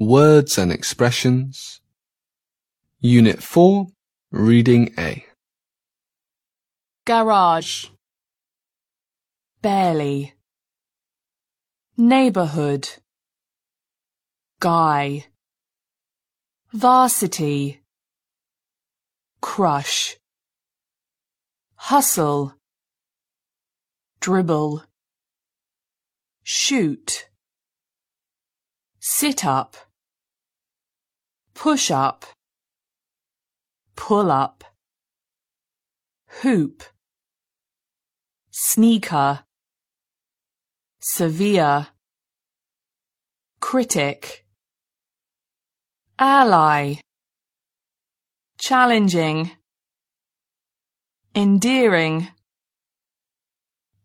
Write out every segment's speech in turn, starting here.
Words and expressions. Unit 4, Reading A. garage, barely, neighborhood, guy, varsity, crush, hustle, dribble, shoot, sit up, push up, pull up, hoop, sneaker, severe, critic, ally, challenging, endearing,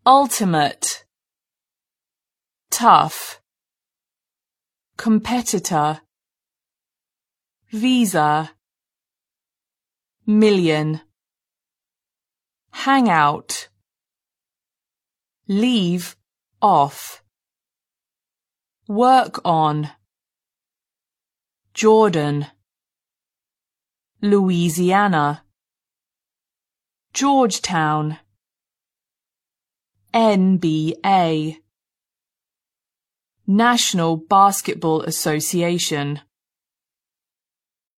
ultimate, tough, competitor, visa, million, hang out, leave off, work on, Jordan, Louisiana, Georgetown, NBA, National Basketball Association.